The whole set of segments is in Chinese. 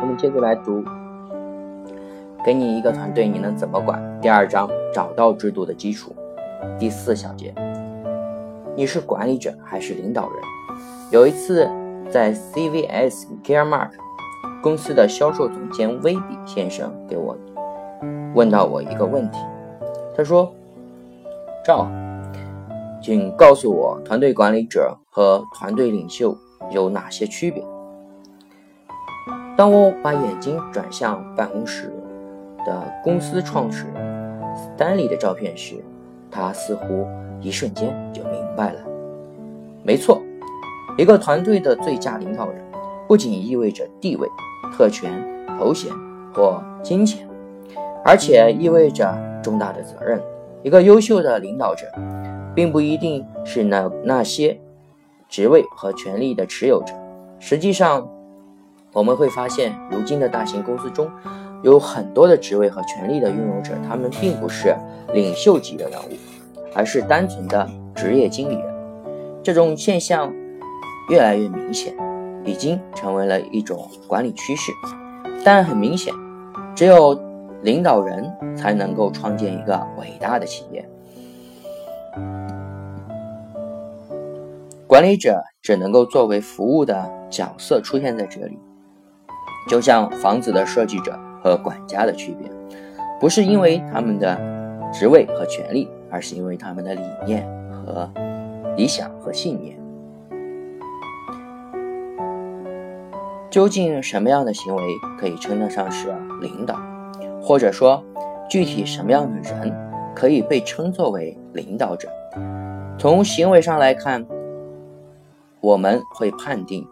我们接着来读，给你一个团队，你能怎么管？第二章，找到制度的基础。第四小节，你是管理者还是领导人？有一次，在 CVS Caremark 公司的销售总监威比先生给我问到我一个问题，他说：“赵，请告诉我，团队管理者和团队领袖有哪些区别？”当我把眼睛转向办公室的公司创始人丹尼的照片时，他似乎一瞬间就明白了。没错，一个团队的最佳领导人，不仅意味着地位、特权、头衔或金钱，而且意味着重大的责任。一个优秀的领导者，并不一定是那那些职位和权力的持有者。实际上，我们会发现，如今的大型公司中，有很多的职位和权力的拥有者，他们并不是领袖级的人物，而是单纯的职业经理人。这种现象越来越明显，已经成为了一种管理趋势。但很明显，只有领导人才能够创建一个伟大的企业，管理者只能够作为服务的角色出现在这里。就像房子的设计者和管家的区别，不是因为他们的职位和权利，而是因为他们的理念和理想和信念。究竟什么样的行为可以称得上是领导，或者说具体什么样的人可以被称作为领导者？从行为上来看，我们会判定，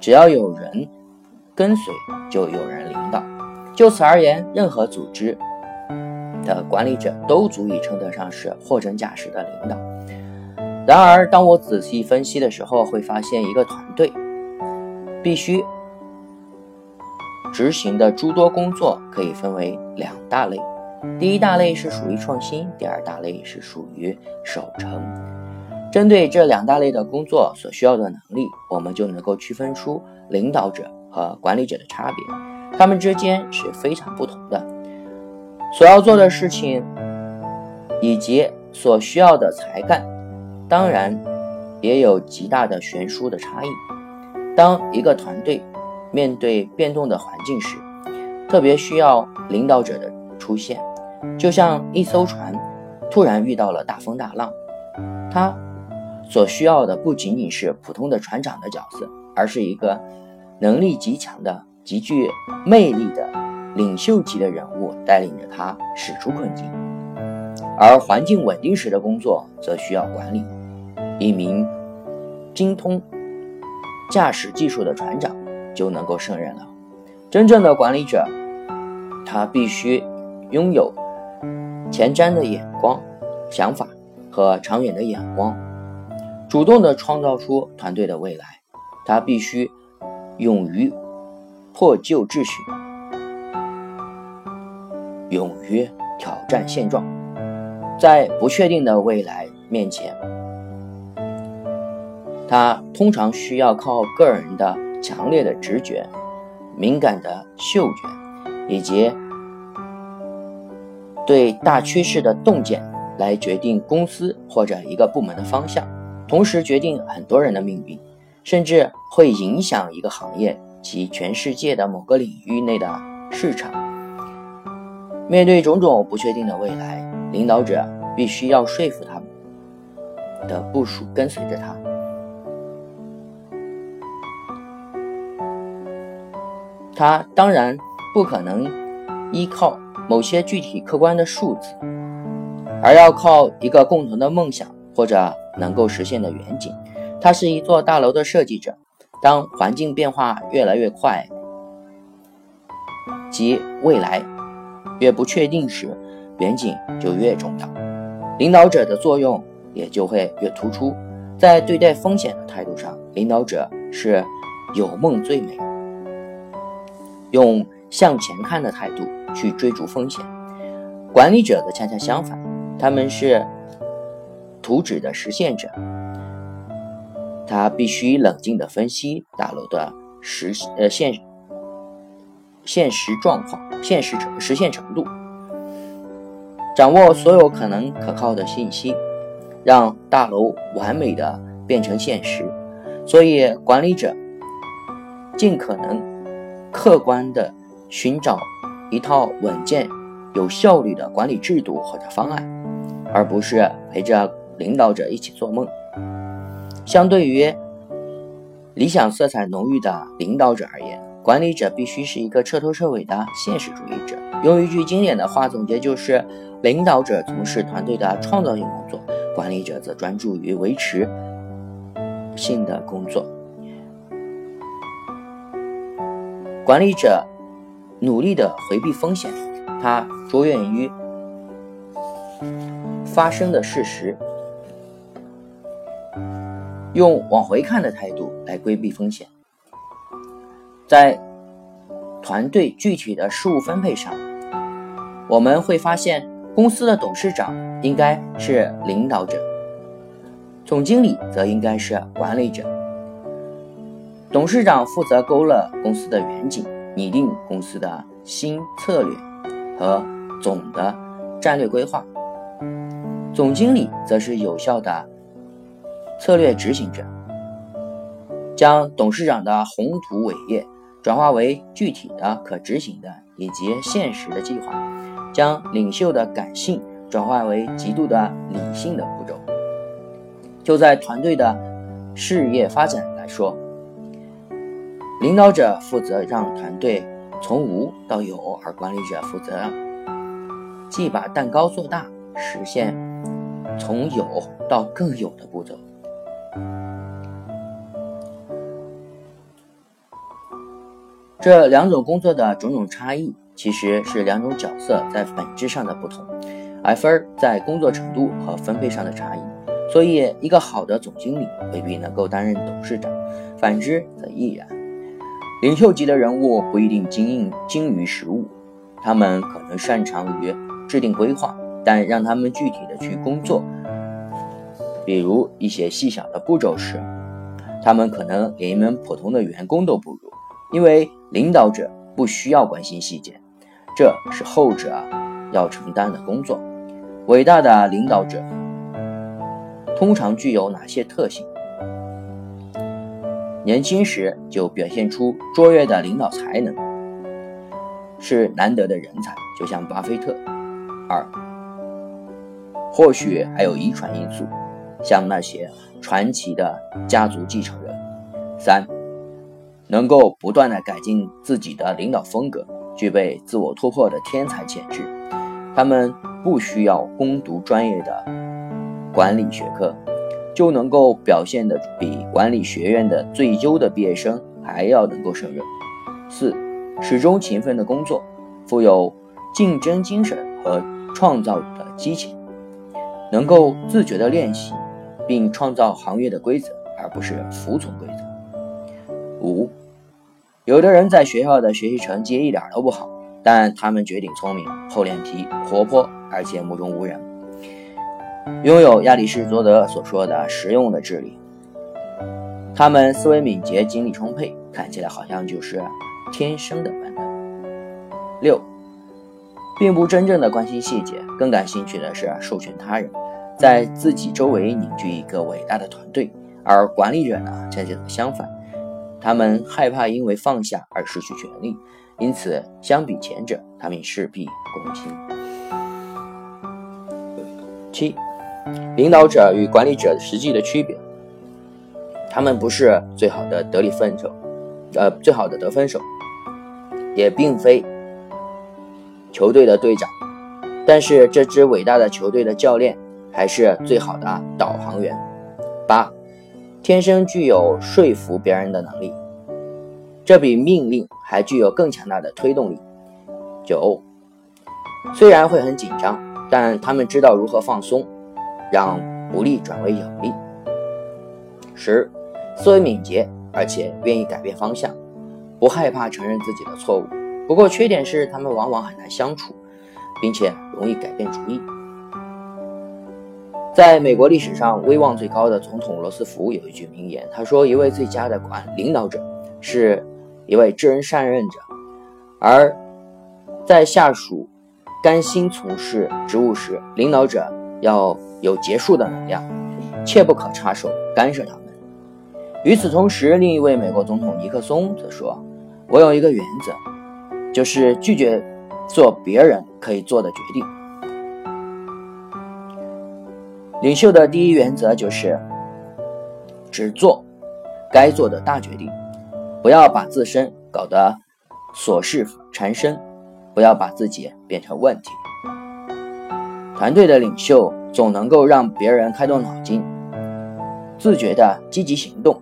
只要有人。跟随就有人领导，就此而言，任何组织的管理者都足以称得上是货真价实的领导。然而，当我仔细分析的时候，会发现一个团队必须执行的诸多工作可以分为两大类：第一大类是属于创新，第二大类是属于守成。针对这两大类的工作所需要的能力，我们就能够区分出领导者。和管理者的差别，他们之间是非常不同的。所要做的事情以及所需要的才干，当然也有极大的悬殊的差异。当一个团队面对变动的环境时，特别需要领导者的出现。就像一艘船突然遇到了大风大浪，他所需要的不仅仅是普通的船长的角色，而是一个。能力极强的、极具魅力的领袖级的人物带领着他驶出困境，而环境稳定时的工作则需要管理。一名精通驾驶技术的船长就能够胜任了。真正的管理者，他必须拥有前瞻的眼光、想法和长远的眼光，主动地创造出团队的未来。他必须。勇于破旧秩序，勇于挑战现状，在不确定的未来面前，他通常需要靠个人的强烈的直觉、敏感的嗅觉以及对大趋势的洞见来决定公司或者一个部门的方向，同时决定很多人的命运。甚至会影响一个行业及全世界的某个领域内的市场。面对种种不确定的未来，领导者必须要说服他们的部署跟随着他。他当然不可能依靠某些具体客观的数字，而要靠一个共同的梦想或者能够实现的远景。他是一座大楼的设计者。当环境变化越来越快，及未来越不确定时，远景就越重要，领导者的作用也就会越突出。在对待风险的态度上，领导者是有梦最美，用向前看的态度去追逐风险。管理者的恰恰相反，他们是图纸的实现者。他必须冷静地分析大楼的实呃现现实状况、现实程实现程度，掌握所有可能可靠的信息，让大楼完美的变成现实。所以，管理者尽可能客观地寻找一套稳健、有效率的管理制度或者方案，而不是陪着领导者一起做梦。相对于理想色彩浓郁的领导者而言，管理者必须是一个彻头彻尾的现实主义者。用一句经典的话总结，就是领导者从事团队的创造性工作，管理者则专注于维持性的工作。管理者努力的回避风险，他着眼于发生的事实。用往回看的态度来规避风险，在团队具体的事务分配上，我们会发现公司的董事长应该是领导者，总经理则应该是管理者。董事长负责勾勒公司的远景，拟定公司的新策略和总的战略规划，总经理则是有效的。策略执行者将董事长的宏图伟业转化为具体的、可执行的以及现实的计划，将领袖的感性转化为极度的理性的步骤。就在团队的事业发展来说，领导者负责让团队从无到有，而管理者负责既把蛋糕做大，实现从有到更有的步骤。这两种工作的种种差异，其实是两种角色在本质上的不同，而非在工作程度和分配上的差异。所以，一个好的总经理未必能够担任董事长，反之则亦然。领袖级的人物不一定精精于实务，他们可能擅长于制定规划，但让他们具体的去工作，比如一些细小的步骤时，他们可能连一名普通的员工都不如。因为领导者不需要关心细节，这是后者要承担的工作。伟大的领导者通常具有哪些特性？年轻时就表现出卓越的领导才能，是难得的人才，就像巴菲特。二，或许还有遗传因素，像那些传奇的家族继承人。三。能够不断的改进自己的领导风格，具备自我突破的天才潜质。他们不需要攻读专业的管理学科，就能够表现的比管理学院的最优的毕业生还要能够胜任。四，始终勤奋的工作，富有竞争精神和创造的激情，能够自觉的练习，并创造行业的规则，而不是服从规则。五。有的人在学校的学习成绩一点都不好，但他们绝顶聪明、厚脸皮、活泼，而且目中无人，拥有亚里士多德所说的实用的智力。他们思维敏捷、精力充沛，看起来好像就是天生的本能。六，并不真正的关心细节，更感兴趣的是授权他人，在自己周围凝聚一个伟大的团队。而管理者呢，恰恰相反。他们害怕因为放下而失去权利，因此相比前者，他们事必躬亲。七，领导者与管理者实际的区别，他们不是最好的得力分手，呃，最好的得分手，也并非球队的队长，但是这支伟大的球队的教练还是最好的导航员。八。天生具有说服别人的能力，这比命令还具有更强大的推动力。九，虽然会很紧张，但他们知道如何放松，让不利转为有利。十，思维敏捷，而且愿意改变方向，不害怕承认自己的错误。不过缺点是他们往往很难相处，并且容易改变主意。在美国历史上威望最高的总统罗斯福有一句名言，他说：“一位最佳的管领导者是一位知人善任者，而在下属甘心从事职务时，领导者要有结束的能量，切不可插手干涉他们。”与此同时，另一位美国总统尼克松则说：“我有一个原则，就是拒绝做别人可以做的决定。”领袖的第一原则就是只做该做的大决定，不要把自身搞得琐事缠身，不要把自己变成问题。团队的领袖总能够让别人开动脑筋，自觉的积极行动，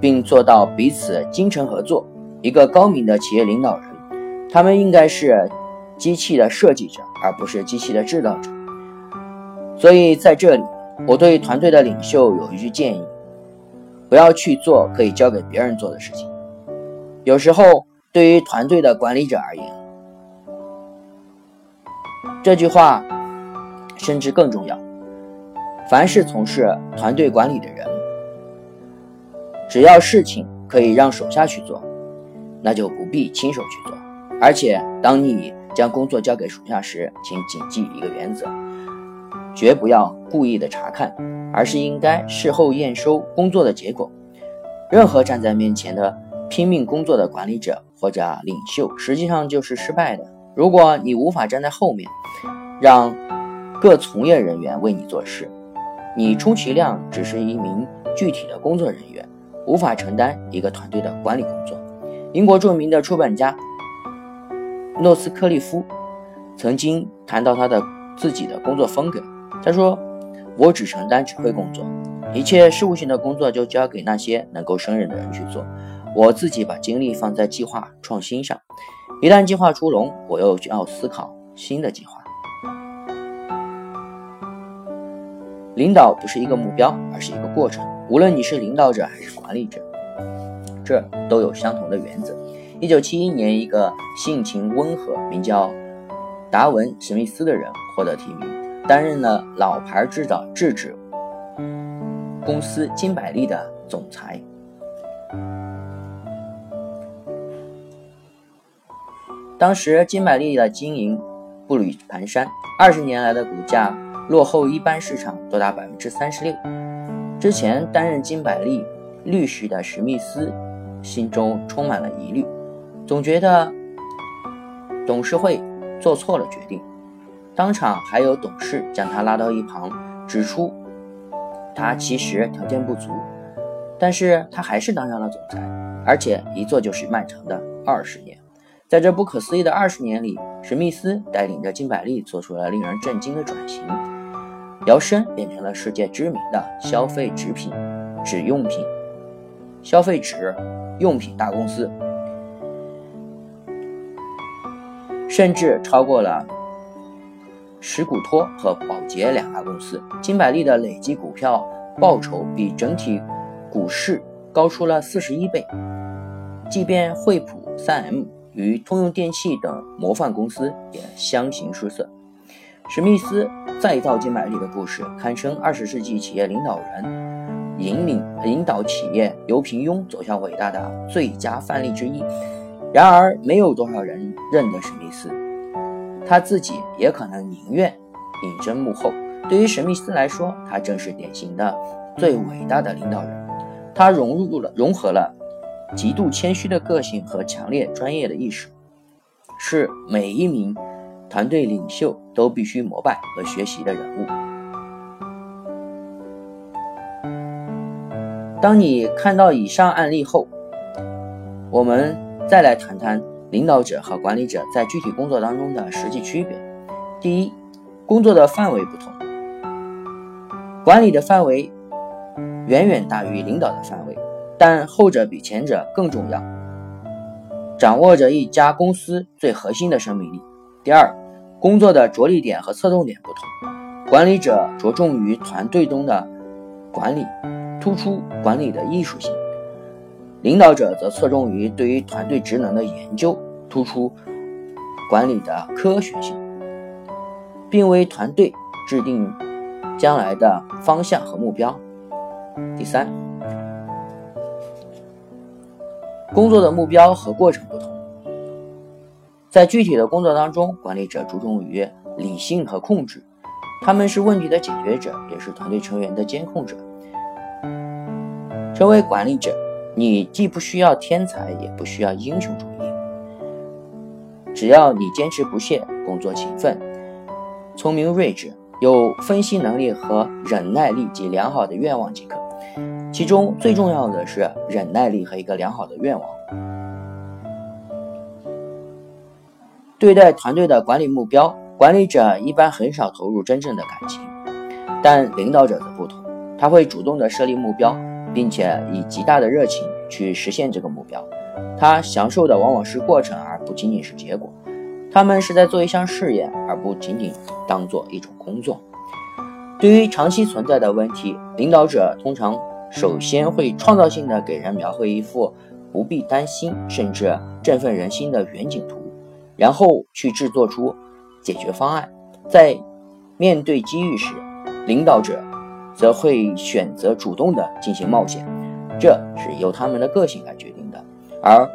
并做到彼此精诚合作。一个高明的企业领导人，他们应该是机器的设计者，而不是机器的制造者。所以在这里，我对团队的领袖有一句建议：不要去做可以交给别人做的事情。有时候，对于团队的管理者而言，这句话甚至更重要。凡是从事团队管理的人，只要事情可以让手下去做，那就不必亲手去做。而且，当你将工作交给属下时，请谨记一个原则。绝不要故意的查看，而是应该事后验收工作的结果。任何站在面前的拼命工作的管理者或者领袖，实际上就是失败的。如果你无法站在后面，让各从业人员为你做事，你充其量只是一名具体的工作人员，无法承担一个团队的管理工作。英国著名的出版家诺斯克利夫曾经谈到他的自己的工作风格。他说：“我只承担指挥工作，一切事务性的工作就交给那些能够胜任的人去做。我自己把精力放在计划创新上。一旦计划出笼，我又要思考新的计划。领导不是一个目标，而是一个过程。无论你是领导者还是管理者，这都有相同的原则。”一九七一年，一个性情温和、名叫达文·史密斯的人获得提名。担任了老牌制造制纸公司金百利的总裁。当时金百利的经营步履蹒跚，二十年来的股价落后一般市场多达百分之三十六。之前担任金百利律师的史密斯心中充满了疑虑，总觉得董事会做错了决定。当场还有董事将他拉到一旁，指出他其实条件不足，但是他还是当上了总裁，而且一做就是漫长的二十年。在这不可思议的二十年里，史密斯带领着金百利做出了令人震惊的转型，摇身变成了世界知名的消费纸品、纸用品、消费纸用品大公司，甚至超过了。石骨托和宝洁两大公司，金百利的累计股票报酬比整体股市高出了四十一倍。即便惠普、三 M 与通用电气等模范公司也相形失色。史密斯再造金百利的故事，堪称二十世纪企业领导人引领引导企业由平庸走向伟大的最佳范例之一。然而，没有多少人认得史密斯。他自己也可能宁愿隐身幕后。对于史密斯来说，他正是典型的最伟大的领导人。他融入了融合了极度谦虚的个性和强烈专业的意识，是每一名团队领袖都必须膜拜和学习的人物。当你看到以上案例后，我们再来谈谈。领导者和管理者在具体工作当中的实际区别：第一，工作的范围不同，管理的范围远远大于领导的范围，但后者比前者更重要，掌握着一家公司最核心的生命力。第二，工作的着力点和侧重点不同，管理者着重于团队中的管理，突出管理的艺术性。领导者则侧重于对于团队职能的研究，突出管理的科学性，并为团队制定将来的方向和目标。第三，工作的目标和过程不同。在具体的工作当中，管理者注重于理性和控制，他们是问题的解决者，也是团队成员的监控者。成为管理者，你既不需要天才，也不需要英雄主义，只要你坚持不懈，工作勤奋，聪明睿智，有分析能力和忍耐力及良好的愿望即可。其中最重要的是忍耐力和一个良好的愿望。对待团队的管理目标，管理者一般很少投入真正的感情，但领导者则不同，他会主动的设立目标，并且以极大的热情去实现这个目标。他享受的往往是过程，而不仅仅是结果。他们是在做一项事业，而不仅仅当做一种工作。对于长期存在的问题，领导者通常首先会创造性的给人描绘一幅不必担心，甚至振奋人心的远景图。然后去制作出解决方案，在面对机遇时，领导者则会选择主动的进行冒险，这是由他们的个性来决定的。而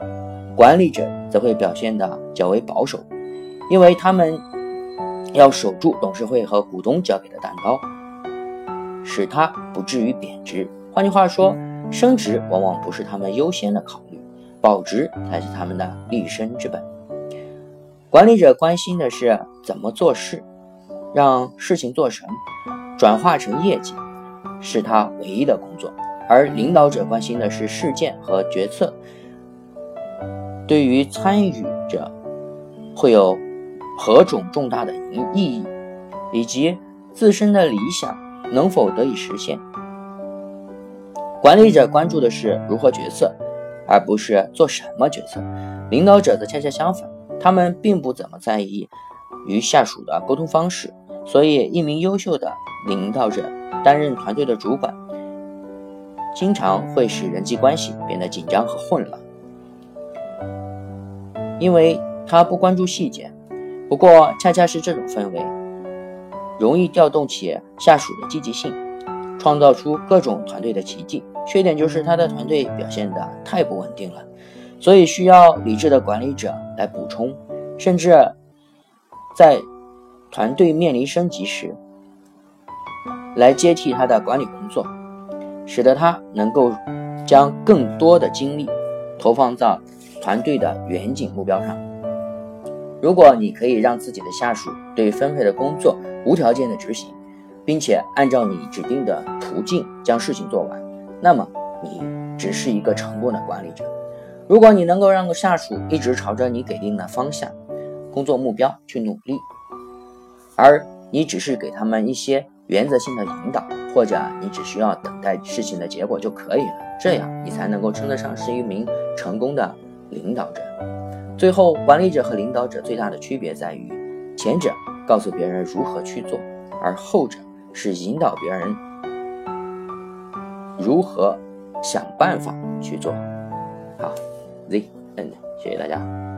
管理者则会表现的较为保守，因为他们要守住董事会和股东交给的蛋糕，使它不至于贬值。换句话说，升职往往不是他们优先的考虑，保值才是他们的立身之本。管理者关心的是怎么做事，让事情做成，转化成业绩，是他唯一的工作；而领导者关心的是事件和决策，对于参与者会有何种重大的意义，以及自身的理想能否得以实现。管理者关注的是如何决策，而不是做什么决策；领导者则恰恰相反。他们并不怎么在意与下属的沟通方式，所以一名优秀的领导者担任团队的主管，经常会使人际关系变得紧张和混乱，因为他不关注细节。不过，恰恰是这种氛围，容易调动起下属的积极性，创造出各种团队的奇迹。缺点就是他的团队表现的太不稳定了。所以需要理智的管理者来补充，甚至在团队面临升级时，来接替他的管理工作，使得他能够将更多的精力投放到团队的远景目标上。如果你可以让自己的下属对分配的工作无条件的执行，并且按照你指定的途径将事情做完，那么你只是一个成功的管理者。如果你能够让下属一直朝着你给定的方向、工作目标去努力，而你只是给他们一些原则性的引导，或者你只需要等待事情的结果就可以了，这样你才能够称得上是一名成功的领导者。最后，管理者和领导者最大的区别在于，前者告诉别人如何去做，而后者是引导别人如何想办法去做。好。Z end，谢谢大家。